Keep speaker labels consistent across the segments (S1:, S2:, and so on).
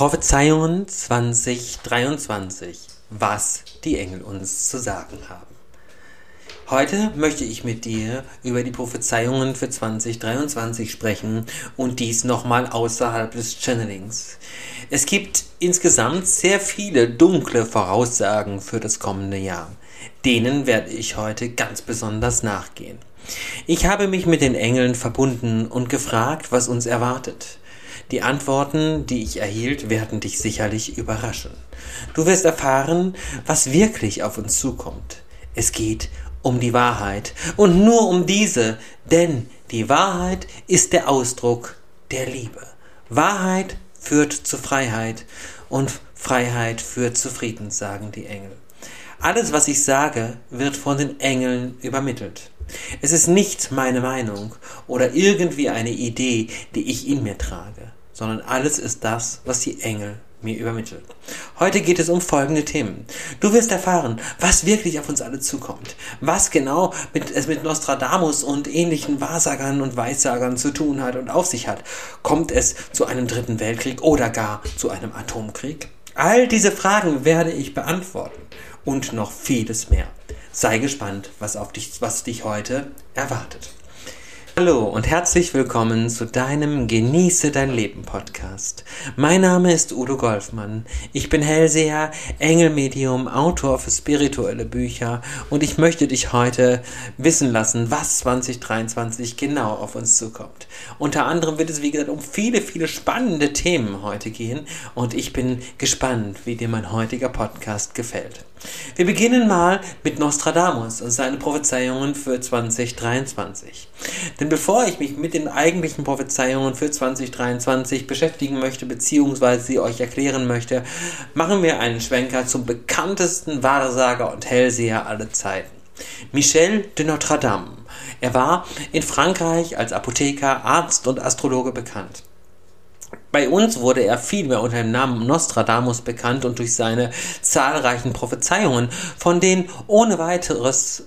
S1: Prophezeiungen 2023. Was die Engel uns zu sagen haben. Heute möchte ich mit dir über die Prophezeiungen für 2023 sprechen und dies nochmal außerhalb des Channelings. Es gibt insgesamt sehr viele dunkle Voraussagen für das kommende Jahr. Denen werde ich heute ganz besonders nachgehen. Ich habe mich mit den Engeln verbunden und gefragt, was uns erwartet. Die Antworten, die ich erhielt, werden dich sicherlich überraschen. Du wirst erfahren, was wirklich auf uns zukommt. Es geht um die Wahrheit und nur um diese, denn die Wahrheit ist der Ausdruck der Liebe. Wahrheit führt zu Freiheit und Freiheit führt zu Frieden, sagen die Engel. Alles, was ich sage, wird von den Engeln übermittelt. Es ist nicht meine Meinung oder irgendwie eine Idee, die ich in mir trage sondern alles ist das, was die Engel mir übermitteln. Heute geht es um folgende Themen. Du wirst erfahren, was wirklich auf uns alle zukommt. Was genau mit, es mit Nostradamus und ähnlichen Wahrsagern und Weissagern zu tun hat und auf sich hat. Kommt es zu einem dritten Weltkrieg oder gar zu einem Atomkrieg? All diese Fragen werde ich beantworten und noch vieles mehr. Sei gespannt, was auf dich, was dich heute erwartet. Hallo und herzlich willkommen zu deinem Genieße dein Leben Podcast. Mein Name ist Udo Golfmann. Ich bin Hellseher, Engelmedium, Autor für spirituelle Bücher und ich möchte dich heute wissen lassen, was 2023 genau auf uns zukommt. Unter anderem wird es, wie gesagt, um viele, viele spannende Themen heute gehen und ich bin gespannt, wie dir mein heutiger Podcast gefällt. Wir beginnen mal mit Nostradamus und seinen Prophezeiungen für 2023. Denn bevor ich mich mit den eigentlichen Prophezeiungen für 2023 beschäftigen möchte, beziehungsweise sie euch erklären möchte, machen wir einen Schwenker zum bekanntesten Wahrsager und Hellseher aller Zeiten. Michel de Notre Dame. Er war in Frankreich als Apotheker, Arzt und Astrologe bekannt. Bei uns wurde er vielmehr unter dem Namen Nostradamus bekannt und durch seine zahlreichen Prophezeiungen, von denen ohne weiteres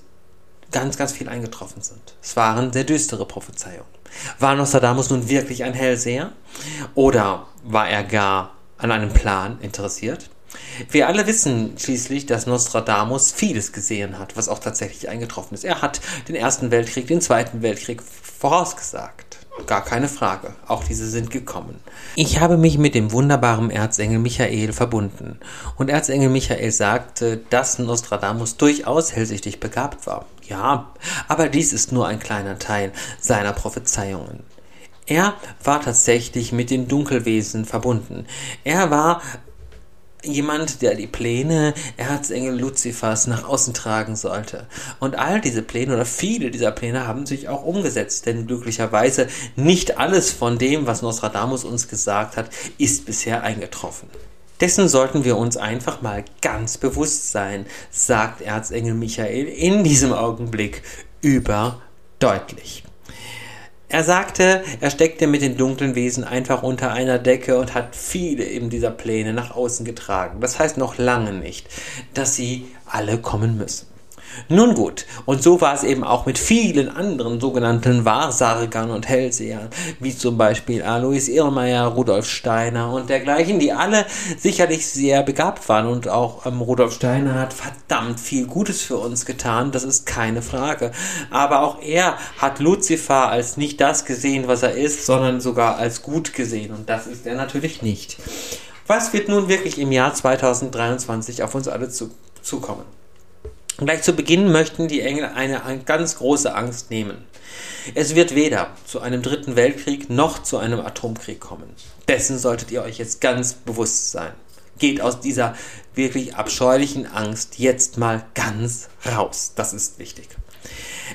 S1: ganz, ganz viel eingetroffen sind. Es waren sehr düstere Prophezeiungen. War Nostradamus nun wirklich ein Hellseher? Oder war er gar an einem Plan interessiert? Wir alle wissen schließlich, dass Nostradamus vieles gesehen hat, was auch tatsächlich eingetroffen ist. Er hat den Ersten Weltkrieg, den Zweiten Weltkrieg vorausgesagt. Gar keine Frage. Auch diese sind gekommen. Ich habe mich mit dem wunderbaren Erzengel Michael verbunden. Und Erzengel Michael sagte, dass Nostradamus durchaus hellsichtig begabt war. Ja, aber dies ist nur ein kleiner Teil seiner Prophezeiungen. Er war tatsächlich mit den Dunkelwesen verbunden. Er war jemand, der die Pläne Erzengel Luzifers nach außen tragen sollte. Und all diese Pläne oder viele dieser Pläne haben sich auch umgesetzt, denn glücklicherweise nicht alles von dem, was Nostradamus uns gesagt hat, ist bisher eingetroffen. Dessen sollten wir uns einfach mal ganz bewusst sein, sagt Erzengel Michael in diesem Augenblick überdeutlich. Er sagte, er steckte mit den dunklen Wesen einfach unter einer Decke und hat viele eben dieser Pläne nach außen getragen. Das heißt noch lange nicht, dass sie alle kommen müssen. Nun gut, und so war es eben auch mit vielen anderen sogenannten Wahrsagern und Hellsehern, wie zum Beispiel Alois Irrmeier, Rudolf Steiner und dergleichen, die alle sicherlich sehr begabt waren und auch ähm, Rudolf Steiner hat verdammt viel Gutes für uns getan, das ist keine Frage. Aber auch er hat Luzifer als nicht das gesehen, was er ist, sondern sogar als gut gesehen und das ist er natürlich nicht. Was wird nun wirklich im Jahr 2023 auf uns alle zu, zukommen? Gleich zu Beginn möchten die Engel eine ganz große Angst nehmen. Es wird weder zu einem dritten Weltkrieg noch zu einem Atomkrieg kommen. Dessen solltet ihr euch jetzt ganz bewusst sein. Geht aus dieser wirklich abscheulichen Angst jetzt mal ganz raus. Das ist wichtig.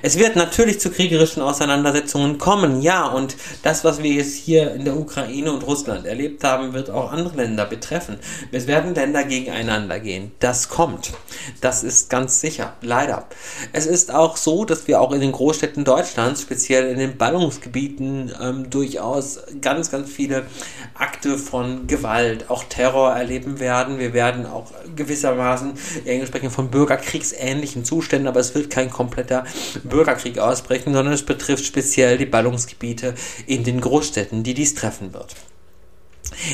S1: Es wird natürlich zu kriegerischen Auseinandersetzungen kommen, ja, und das, was wir jetzt hier in der Ukraine und Russland erlebt haben, wird auch andere Länder betreffen. Es werden Länder gegeneinander gehen. Das kommt. Das ist ganz sicher, leider. Es ist auch so, dass wir auch in den Großstädten Deutschlands, speziell in den Ballungsgebieten, ähm, durchaus ganz, ganz viele Akte von Gewalt, auch Terror erleben werden. Wir werden auch gewissermaßen, Englisch sprechen von bürgerkriegsähnlichen Zuständen, aber es wird kein kompletter Bürgerkrieg ausbrechen, sondern es betrifft speziell die Ballungsgebiete in den Großstädten, die dies treffen wird.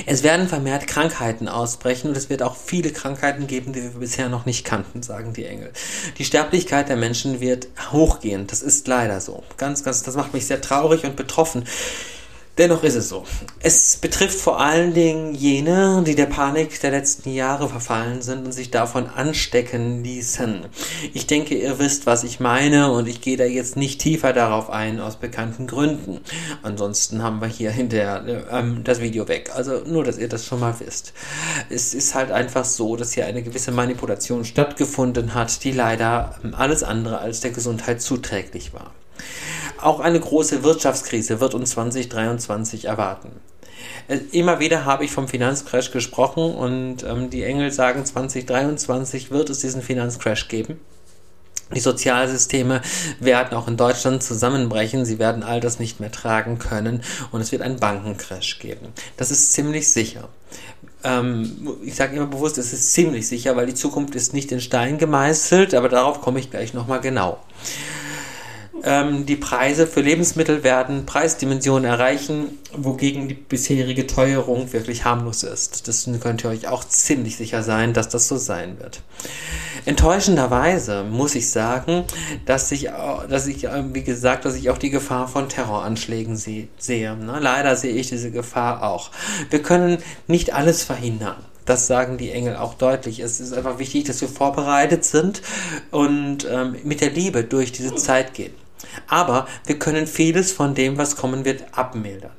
S1: Es werden vermehrt Krankheiten ausbrechen und es wird auch viele Krankheiten geben, die wir bisher noch nicht kannten, sagen die Engel. Die Sterblichkeit der Menschen wird hochgehen. Das ist leider so. Ganz, ganz, das macht mich sehr traurig und betroffen. Dennoch ist es so. Es betrifft vor allen Dingen jene, die der Panik der letzten Jahre verfallen sind und sich davon anstecken ließen. Ich denke, ihr wisst, was ich meine und ich gehe da jetzt nicht tiefer darauf ein, aus bekannten Gründen. Ansonsten haben wir hier hinterher ähm, das Video weg. Also nur, dass ihr das schon mal wisst. Es ist halt einfach so, dass hier eine gewisse Manipulation stattgefunden hat, die leider ähm, alles andere als der Gesundheit zuträglich war. Auch eine große Wirtschaftskrise wird uns 2023 erwarten. Äh, immer wieder habe ich vom Finanzcrash gesprochen und ähm, die Engel sagen, 2023 wird es diesen Finanzcrash geben. Die Sozialsysteme werden auch in Deutschland zusammenbrechen. Sie werden all das nicht mehr tragen können und es wird einen Bankencrash geben. Das ist ziemlich sicher. Ähm, ich sage immer bewusst, es ist ziemlich sicher, weil die Zukunft ist nicht in Stein gemeißelt, aber darauf komme ich gleich nochmal genau. Ähm, die Preise für Lebensmittel werden Preisdimensionen erreichen, wogegen die bisherige Teuerung wirklich harmlos ist. Das könnt ihr euch auch ziemlich sicher sein, dass das so sein wird. Enttäuschenderweise muss ich sagen, dass ich, dass ich, ähm, wie gesagt, dass ich auch die Gefahr von Terroranschlägen sehe. Ne? Leider sehe ich diese Gefahr auch. Wir können nicht alles verhindern. Das sagen die Engel auch deutlich. Es ist einfach wichtig, dass wir vorbereitet sind und ähm, mit der Liebe durch diese Zeit gehen. Aber wir können vieles von dem, was kommen wird, abmildern.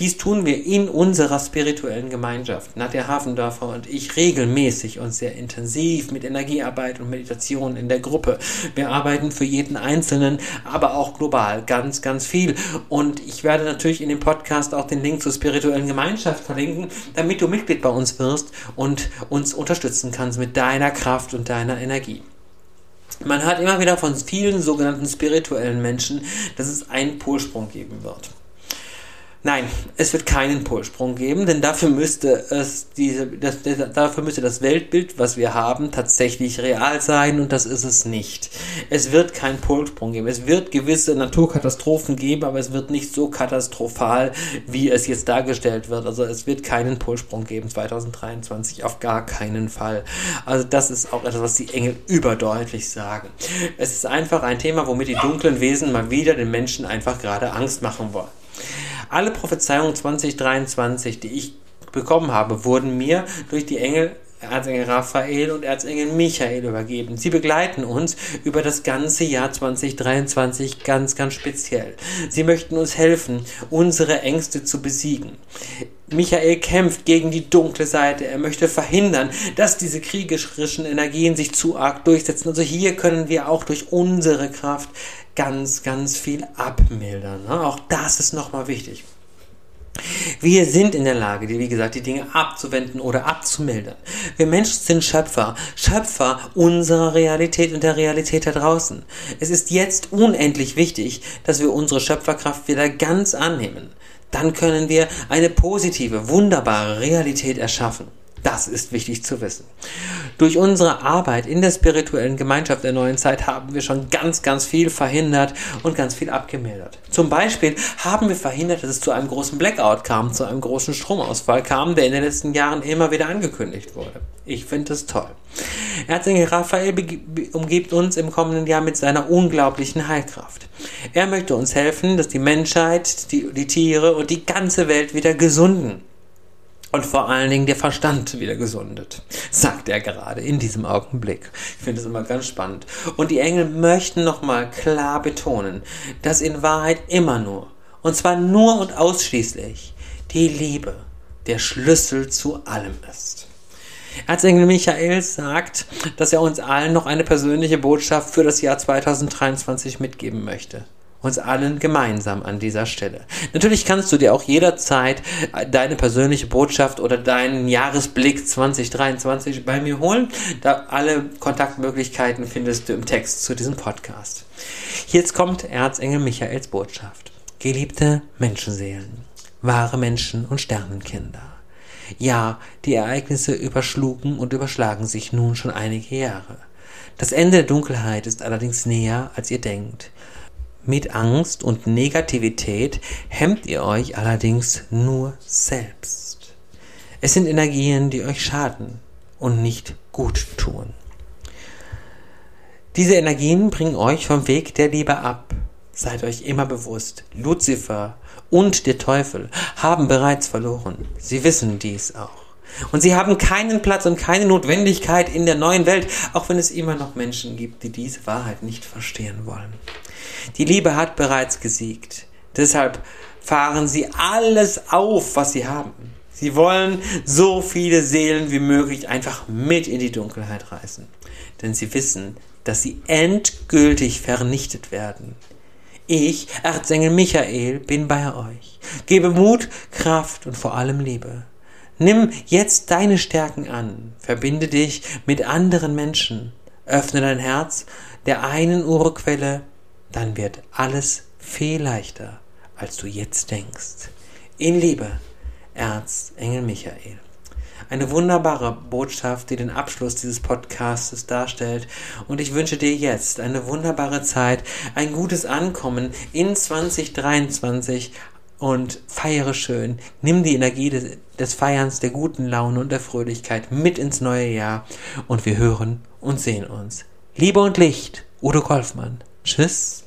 S1: Dies tun wir in unserer spirituellen Gemeinschaft. Nadja Hafendorfer und ich regelmäßig und sehr intensiv mit Energiearbeit und Meditation in der Gruppe. Wir arbeiten für jeden Einzelnen, aber auch global ganz, ganz viel. Und ich werde natürlich in dem Podcast auch den Link zur spirituellen Gemeinschaft verlinken, damit du Mitglied bei uns wirst und uns unterstützen kannst mit deiner Kraft und deiner Energie. Man hat immer wieder von vielen sogenannten spirituellen Menschen, dass es einen Polsprung geben wird. Nein, es wird keinen Polsprung geben, denn dafür müsste es diese, das, dafür müsste das Weltbild, was wir haben, tatsächlich real sein und das ist es nicht. Es wird keinen Polsprung geben. Es wird gewisse Naturkatastrophen geben, aber es wird nicht so katastrophal, wie es jetzt dargestellt wird. Also es wird keinen Polsprung geben 2023 auf gar keinen Fall. Also das ist auch etwas, was die Engel überdeutlich sagen. Es ist einfach ein Thema, womit die dunklen Wesen mal wieder den Menschen einfach gerade Angst machen wollen. Alle Prophezeiungen 2023, die ich bekommen habe, wurden mir durch die Engel Erzengel Raphael und Erzengel Michael übergeben. Sie begleiten uns über das ganze Jahr 2023 ganz, ganz speziell. Sie möchten uns helfen, unsere Ängste zu besiegen. Michael kämpft gegen die dunkle Seite. Er möchte verhindern, dass diese kriegerischen Energien sich zu arg durchsetzen. Also hier können wir auch durch unsere Kraft ganz, ganz viel abmildern. Ne? Auch das ist nochmal wichtig. Wir sind in der Lage, wie gesagt, die Dinge abzuwenden oder abzumildern. Wir Menschen sind Schöpfer, Schöpfer unserer Realität und der Realität da draußen. Es ist jetzt unendlich wichtig, dass wir unsere Schöpferkraft wieder ganz annehmen. Dann können wir eine positive, wunderbare Realität erschaffen. Das ist wichtig zu wissen. Durch unsere Arbeit in der spirituellen Gemeinschaft der neuen Zeit haben wir schon ganz, ganz viel verhindert und ganz viel abgemildert. Zum Beispiel haben wir verhindert, dass es zu einem großen Blackout kam, zu einem großen Stromausfall kam, der in den letzten Jahren immer wieder angekündigt wurde. Ich finde es toll. Erzengel Raphael umgibt uns im kommenden Jahr mit seiner unglaublichen Heilkraft. Er möchte uns helfen, dass die Menschheit, die, die Tiere und die ganze Welt wieder gesunden und vor allen Dingen der Verstand wieder gesundet, sagt er gerade in diesem Augenblick. Ich finde es immer ganz spannend. Und die Engel möchten nochmal klar betonen, dass in Wahrheit immer nur, und zwar nur und ausschließlich, die Liebe der Schlüssel zu allem ist. Erzengel Michael sagt, dass er uns allen noch eine persönliche Botschaft für das Jahr 2023 mitgeben möchte uns allen gemeinsam an dieser Stelle. Natürlich kannst du dir auch jederzeit deine persönliche Botschaft oder deinen Jahresblick 2023 bei mir holen. Da alle Kontaktmöglichkeiten findest du im Text zu diesem Podcast. Jetzt kommt Erzengel Michaels Botschaft. Geliebte Menschenseelen, wahre Menschen und Sternenkinder. Ja, die Ereignisse überschlugen und überschlagen sich nun schon einige Jahre. Das Ende der Dunkelheit ist allerdings näher, als ihr denkt. Mit Angst und Negativität hemmt ihr euch allerdings nur selbst. Es sind Energien, die euch schaden und nicht gut tun. Diese Energien bringen euch vom Weg der Liebe ab. Seid euch immer bewusst, Luzifer und der Teufel haben bereits verloren. Sie wissen dies auch. Und sie haben keinen Platz und keine Notwendigkeit in der neuen Welt, auch wenn es immer noch Menschen gibt, die diese Wahrheit nicht verstehen wollen. Die Liebe hat bereits gesiegt. Deshalb fahren sie alles auf, was sie haben. Sie wollen so viele Seelen wie möglich einfach mit in die Dunkelheit reißen. Denn sie wissen, dass sie endgültig vernichtet werden. Ich, Erzengel Michael, bin bei euch. Gebe Mut, Kraft und vor allem Liebe. Nimm jetzt deine Stärken an, verbinde dich mit anderen Menschen, öffne dein Herz der einen Urquelle, dann wird alles viel leichter, als du jetzt denkst. In Liebe, Erzengel Michael. Eine wunderbare Botschaft, die den Abschluss dieses Podcasts darstellt. Und ich wünsche dir jetzt eine wunderbare Zeit, ein gutes Ankommen in 2023 und feiere schön. Nimm die Energie des, des, Feierns, der guten Laune und der Fröhlichkeit mit ins neue Jahr und wir hören und sehen uns. Liebe und Licht, Udo Golfmann. Tschüss.